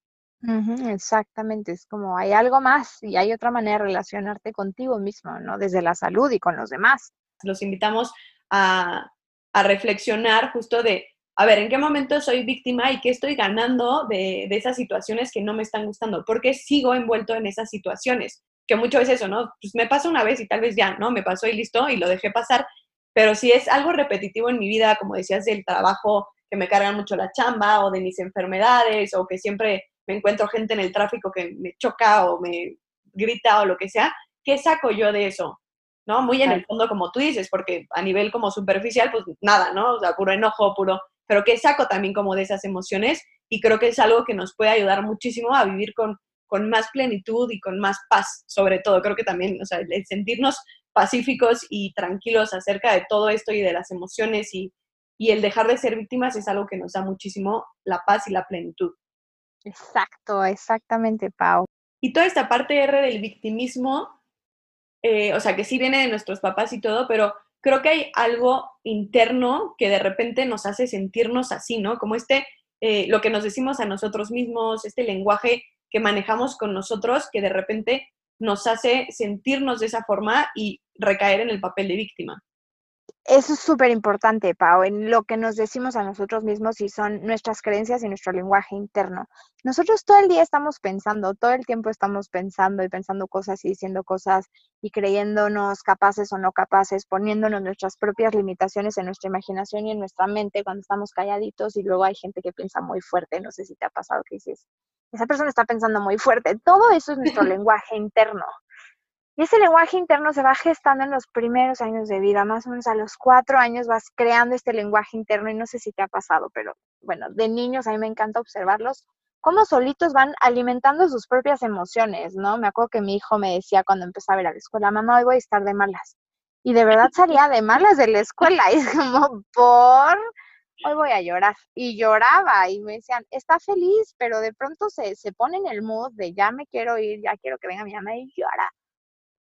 B: Uh -huh, exactamente, es como hay algo más y hay otra manera de relacionarte contigo mismo, ¿no? Desde la salud y con los demás.
A: Los invitamos a a reflexionar justo de, a ver, ¿en qué momento soy víctima y qué estoy ganando de, de esas situaciones que no me están gustando? ¿Por qué sigo envuelto en esas situaciones? Que mucho es eso, ¿no? Pues me pasa una vez y tal vez ya, ¿no? Me pasó y listo y lo dejé pasar. Pero si es algo repetitivo en mi vida, como decías, del trabajo que me cargan mucho la chamba o de mis enfermedades o que siempre me encuentro gente en el tráfico que me choca o me grita o lo que sea, ¿qué saco yo de eso? ¿No? Muy en el fondo, como tú dices, porque a nivel como superficial, pues nada, ¿no? O sea, puro enojo, puro, pero ¿qué saco también como de esas emociones? Y creo que es algo que nos puede ayudar muchísimo a vivir con, con más plenitud y con más paz, sobre todo. Creo que también, o sea, el sentirnos pacíficos y tranquilos acerca de todo esto y de las emociones y, y el dejar de ser víctimas es algo que nos da muchísimo la paz y la plenitud.
B: Exacto, exactamente, Pau.
A: Y toda esta parte R del victimismo, eh, o sea, que sí viene de nuestros papás y todo, pero creo que hay algo interno que de repente nos hace sentirnos así, ¿no? Como este, eh, lo que nos decimos a nosotros mismos, este lenguaje que manejamos con nosotros, que de repente nos hace sentirnos de esa forma y recaer en el papel de víctima.
B: Eso es súper importante, Pau, en lo que nos decimos a nosotros mismos y son nuestras creencias y nuestro lenguaje interno. Nosotros todo el día estamos pensando, todo el tiempo estamos pensando y pensando cosas y diciendo cosas y creyéndonos capaces o no capaces, poniéndonos nuestras propias limitaciones en nuestra imaginación y en nuestra mente cuando estamos calladitos y luego hay gente que piensa muy fuerte, no sé si te ha pasado que dices, esa persona está pensando muy fuerte, todo eso es nuestro lenguaje interno. Y ese lenguaje interno se va gestando en los primeros años de vida, más o menos a los cuatro años vas creando este lenguaje interno y no sé si te ha pasado, pero bueno, de niños a mí me encanta observarlos, cómo solitos van alimentando sus propias emociones, ¿no? Me acuerdo que mi hijo me decía cuando empezaba a ir a la escuela, mamá, hoy voy a estar de malas. Y de verdad salía de malas de la escuela y es como, por, hoy voy a llorar. Y lloraba y me decían, está feliz, pero de pronto se, se pone en el mood de ya me quiero ir, ya quiero que venga mi mamá y llora.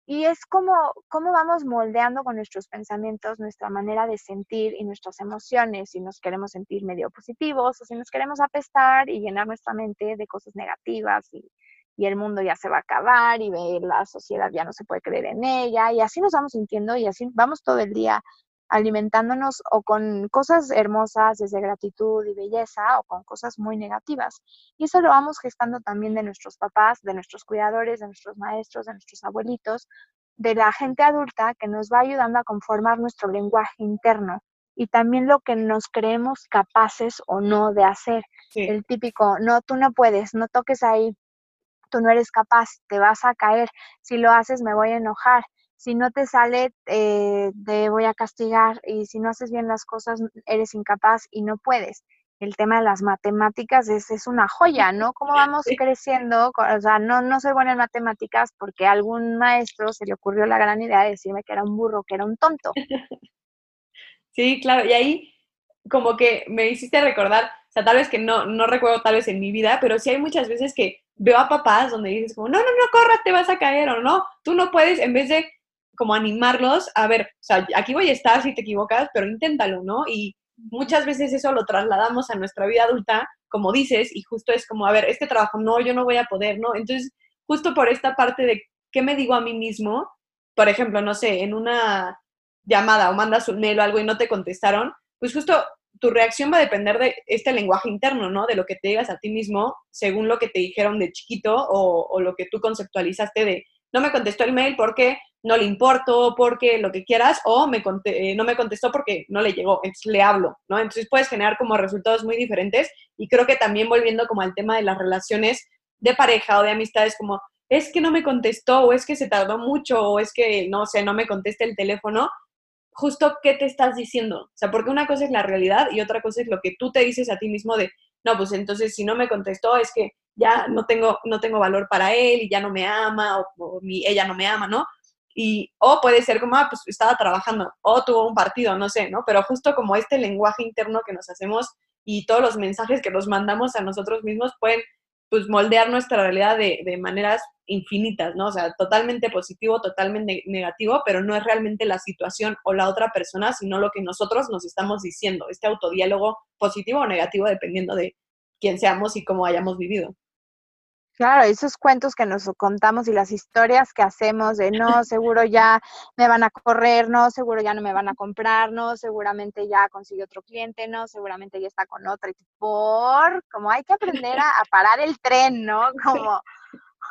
B: Y es como cómo vamos moldeando con nuestros pensamientos nuestra manera de sentir y nuestras emociones, si nos queremos sentir medio positivos o si nos queremos apestar y llenar nuestra mente de cosas negativas y, y el mundo ya se va a acabar y la sociedad ya no se puede creer en ella y así nos vamos sintiendo y así vamos todo el día alimentándonos o con cosas hermosas desde gratitud y belleza o con cosas muy negativas. Y eso lo vamos gestando también de nuestros papás, de nuestros cuidadores, de nuestros maestros, de nuestros abuelitos, de la gente adulta que nos va ayudando a conformar nuestro lenguaje interno y también lo que nos creemos capaces o no de hacer. El típico, no, tú no puedes, no toques ahí, tú no eres capaz, te vas a caer, si lo haces me voy a enojar, si no te sale, eh, te voy a castigar y si no haces bien las cosas, eres incapaz y no puedes. El tema de las matemáticas es, es una joya, ¿no? ¿Cómo vamos creciendo? O sea, no, no soy buena en matemáticas porque a algún maestro se le ocurrió la gran idea de decirme que era un burro, que era un tonto.
A: Sí, claro, y ahí como que me hiciste recordar, o sea, tal vez que no, no recuerdo tal vez en mi vida, pero sí hay muchas veces que veo a papás donde dices como, no, no, no, corra, te vas a caer o no, tú no puedes, en vez de como animarlos a ver, o sea, aquí voy a estar si te equivocas, pero inténtalo, ¿no? Y muchas veces eso lo trasladamos a nuestra vida adulta, como dices, y justo es como, a ver, este trabajo, no, yo no voy a poder, ¿no? Entonces, justo por esta parte de qué me digo a mí mismo, por ejemplo, no sé, en una llamada o mandas un mail o algo y no te contestaron, pues justo tu reacción va a depender de este lenguaje interno, ¿no? De lo que te digas a ti mismo según lo que te dijeron de chiquito o, o lo que tú conceptualizaste de, no me contestó el mail porque no le importo, porque lo que quieras, o me eh, no me contestó porque no le llegó, le hablo, ¿no? Entonces puedes generar como resultados muy diferentes y creo que también volviendo como al tema de las relaciones de pareja o de amistades, como es que no me contestó o es que se tardó mucho o es que, no sé, no me contesta el teléfono, justo qué te estás diciendo. O sea, porque una cosa es la realidad y otra cosa es lo que tú te dices a ti mismo de, no, pues entonces si no me contestó es que ya no tengo, no tengo valor para él y ya no me ama o, ella no me ama, ¿no? Y, o puede ser como, ah, pues estaba trabajando, o tuvo un partido, no sé, ¿no? Pero justo como este lenguaje interno que nos hacemos y todos los mensajes que nos mandamos a nosotros mismos pueden, pues, moldear nuestra realidad de, de maneras infinitas, ¿no? O sea, totalmente positivo, totalmente negativo, pero no es realmente la situación o la otra persona, sino lo que nosotros nos estamos diciendo, este autodiálogo positivo o negativo dependiendo de quién seamos y cómo hayamos vivido.
B: Claro, esos cuentos que nos contamos y las historias que hacemos de no, seguro ya me van a correr, no, seguro ya no me van a comprar, no, seguramente ya consiguió otro cliente, no, seguramente ya está con otra. Y por, como hay que aprender a, a parar el tren, ¿no? Como,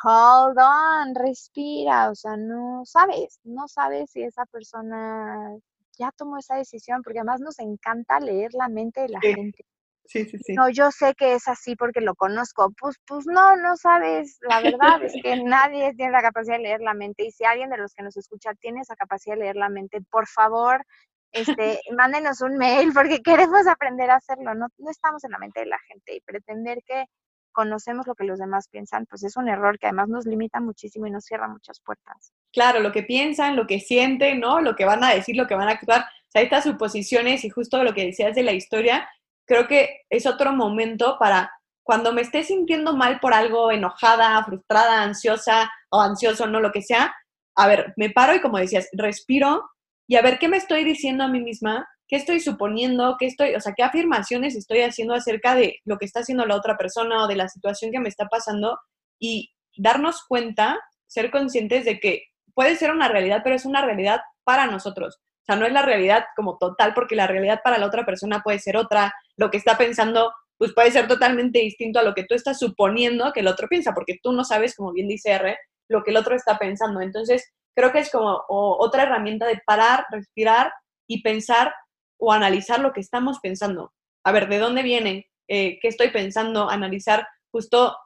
B: hold on, respira, o sea, no sabes, no sabes si esa persona ya tomó esa decisión, porque además nos encanta leer la mente de la gente.
A: Sí, sí, sí.
B: No, yo sé que es así porque lo conozco. Pues, pues no, no sabes. La verdad es que nadie tiene la capacidad de leer la mente. Y si alguien de los que nos escucha tiene esa capacidad de leer la mente, por favor, este, mándenos un mail porque queremos aprender a hacerlo. No, no estamos en la mente de la gente y pretender que conocemos lo que los demás piensan, pues es un error que además nos limita muchísimo y nos cierra muchas puertas.
A: Claro, lo que piensan, lo que sienten, ¿no? Lo que van a decir, lo que van a actuar. O sea, estas suposiciones y justo lo que decías de la historia, creo que es otro momento para cuando me esté sintiendo mal por algo, enojada, frustrada, ansiosa o ansioso, no lo que sea, a ver, me paro y como decías, respiro y a ver qué me estoy diciendo a mí misma, qué estoy suponiendo, qué estoy, o sea, qué afirmaciones estoy haciendo acerca de lo que está haciendo la otra persona o de la situación que me está pasando y darnos cuenta, ser conscientes de que puede ser una realidad, pero es una realidad para nosotros. O sea, no es la realidad como total, porque la realidad para la otra persona puede ser otra. Lo que está pensando, pues puede ser totalmente distinto a lo que tú estás suponiendo que el otro piensa, porque tú no sabes, como bien dice R, lo que el otro está pensando. Entonces, creo que es como otra herramienta de parar, respirar y pensar o analizar lo que estamos pensando. A ver, ¿de dónde viene? Eh, ¿Qué estoy pensando? Analizar justo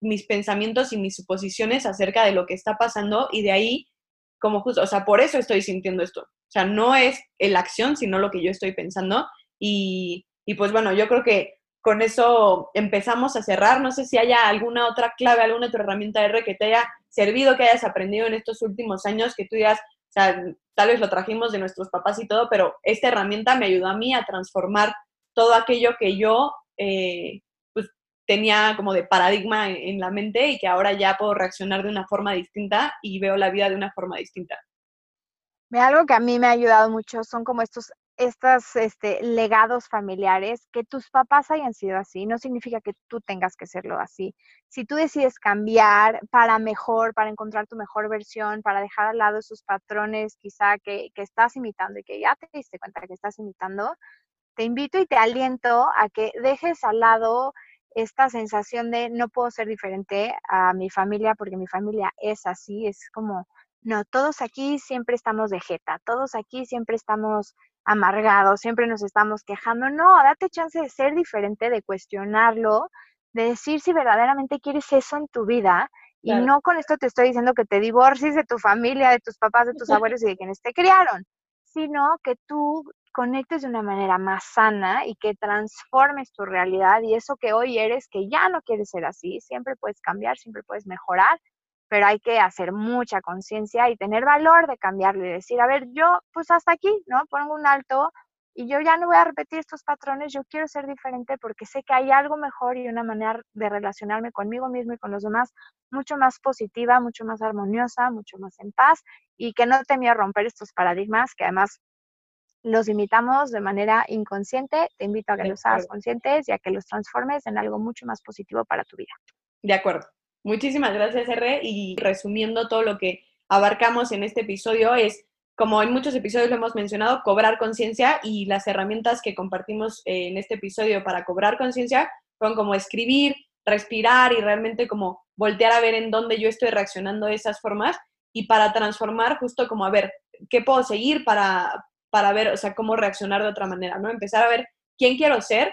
A: mis pensamientos y mis suposiciones acerca de lo que está pasando y de ahí, como justo, o sea, por eso estoy sintiendo esto. O sea, no es la acción, sino lo que yo estoy pensando. Y, y pues bueno, yo creo que con eso empezamos a cerrar. No sé si haya alguna otra clave, alguna otra herramienta R que te haya servido, que hayas aprendido en estos últimos años, que tú digas, o sea, tal vez lo trajimos de nuestros papás y todo, pero esta herramienta me ayudó a mí a transformar todo aquello que yo eh, tenía como de paradigma en, la mente y que ahora ya puedo reaccionar de una forma distinta y veo la vida de una forma distinta.
B: Algo que a mí me ha ayudado mucho son como estos estos este, legados familiares, que tus papás hayan sido así, no significa que tú tengas que serlo así. Si tú decides cambiar para mejor, para encontrar tu mejor versión, para dejar al lado esos patrones quizá que estás imitando y que ya te diste cuenta que estás imitando, te invito y te aliento a que dejes al lado esta sensación de no puedo ser diferente a mi familia porque mi familia es así, es como, no, todos aquí siempre estamos de jeta, todos aquí siempre estamos amargados, siempre nos estamos quejando. No, date chance de ser diferente, de cuestionarlo, de decir si verdaderamente quieres eso en tu vida. Y no con esto te estoy diciendo que te divorcies de tu familia, de tus papás, de tus abuelos y de quienes te criaron, sino que tú conectes de una manera más sana y que transformes tu realidad y eso que hoy eres, que ya no quieres ser así, siempre puedes cambiar, siempre puedes mejorar, pero hay que hacer mucha conciencia y tener valor de cambiarlo y decir, a ver, yo pues hasta aquí, ¿no? Pongo un alto y yo ya no voy a repetir estos patrones, yo quiero ser diferente porque sé que hay algo mejor y una manera de relacionarme conmigo mismo y con los demás mucho más positiva, mucho más armoniosa, mucho más en paz y que no te miedo a romper estos paradigmas que además los imitamos de manera inconsciente. Te invito a que los hagas conscientes y a que los transformes en algo mucho más positivo para tu vida.
A: De acuerdo. Muchísimas gracias, R. Y resumiendo todo lo que abarcamos en este episodio es, como en muchos episodios lo hemos mencionado, cobrar conciencia y las herramientas que compartimos en este episodio para cobrar conciencia son como escribir, respirar y realmente como voltear a ver en dónde yo estoy reaccionando de esas formas y para transformar justo como a ver qué puedo seguir para, para ver, o sea, cómo reaccionar de otra manera, ¿no? Empezar a ver quién quiero ser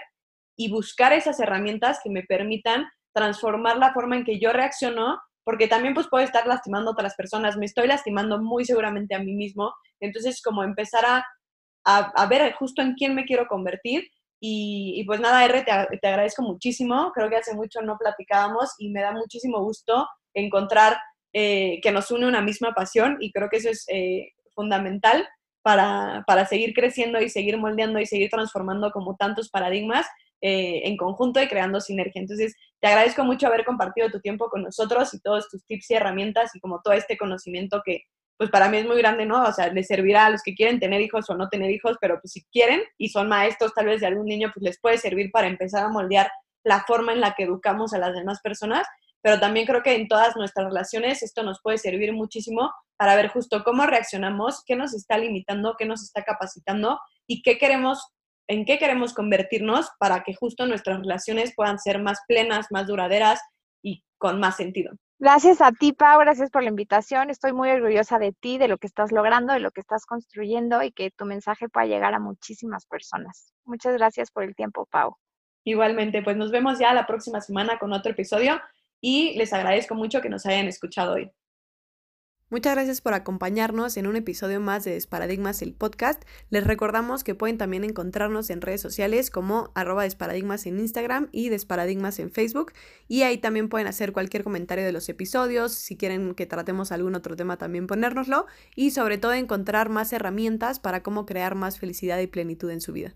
A: y buscar esas herramientas que me permitan transformar la forma en que yo reacciono, porque también pues puedo estar lastimando a otras personas, me estoy lastimando muy seguramente a mí mismo, entonces como empezar a, a, a ver justo en quién me quiero convertir y, pues nada, R, te, te, agradezco muchísimo, creo que hace mucho no platicábamos y me da muchísimo gusto encontrar eh, que nos une una misma pasión y creo que eso es eh, fundamental para, para seguir creciendo y seguir moldeando y seguir transformando como tantos paradigmas eh, en conjunto y creando sinergia. Entonces, te agradezco mucho haber compartido tu tiempo con nosotros y todos tus tips y herramientas y como todo este conocimiento que, pues para mí es muy grande, ¿no? O sea, les servirá a los que quieren tener hijos o no tener hijos, pero pues si quieren y son maestros tal vez de algún niño, pues les puede servir para empezar a moldear la forma en la que educamos a las demás personas. Pero también creo que en todas nuestras relaciones esto nos puede servir muchísimo para ver justo cómo reaccionamos, qué nos está limitando, qué nos está capacitando y qué queremos, en qué queremos convertirnos para que justo nuestras relaciones puedan ser más plenas, más duraderas y con más sentido.
B: Gracias a ti, Pau, gracias por la invitación. Estoy muy orgullosa de ti, de lo que estás logrando, de lo que estás construyendo y que tu mensaje pueda llegar a muchísimas personas. Muchas gracias por el tiempo, Pau.
A: Igualmente, pues nos vemos ya la próxima semana con otro episodio y les agradezco mucho que nos hayan escuchado hoy.
C: Muchas gracias por acompañarnos en un episodio más de Desparadigmas el podcast. Les recordamos que pueden también encontrarnos en redes sociales como arroba Desparadigmas en Instagram y Desparadigmas en Facebook. Y ahí también pueden hacer cualquier comentario de los episodios, si quieren que tratemos algún otro tema también ponérnoslo y sobre todo encontrar más herramientas para cómo crear más felicidad y plenitud en su vida.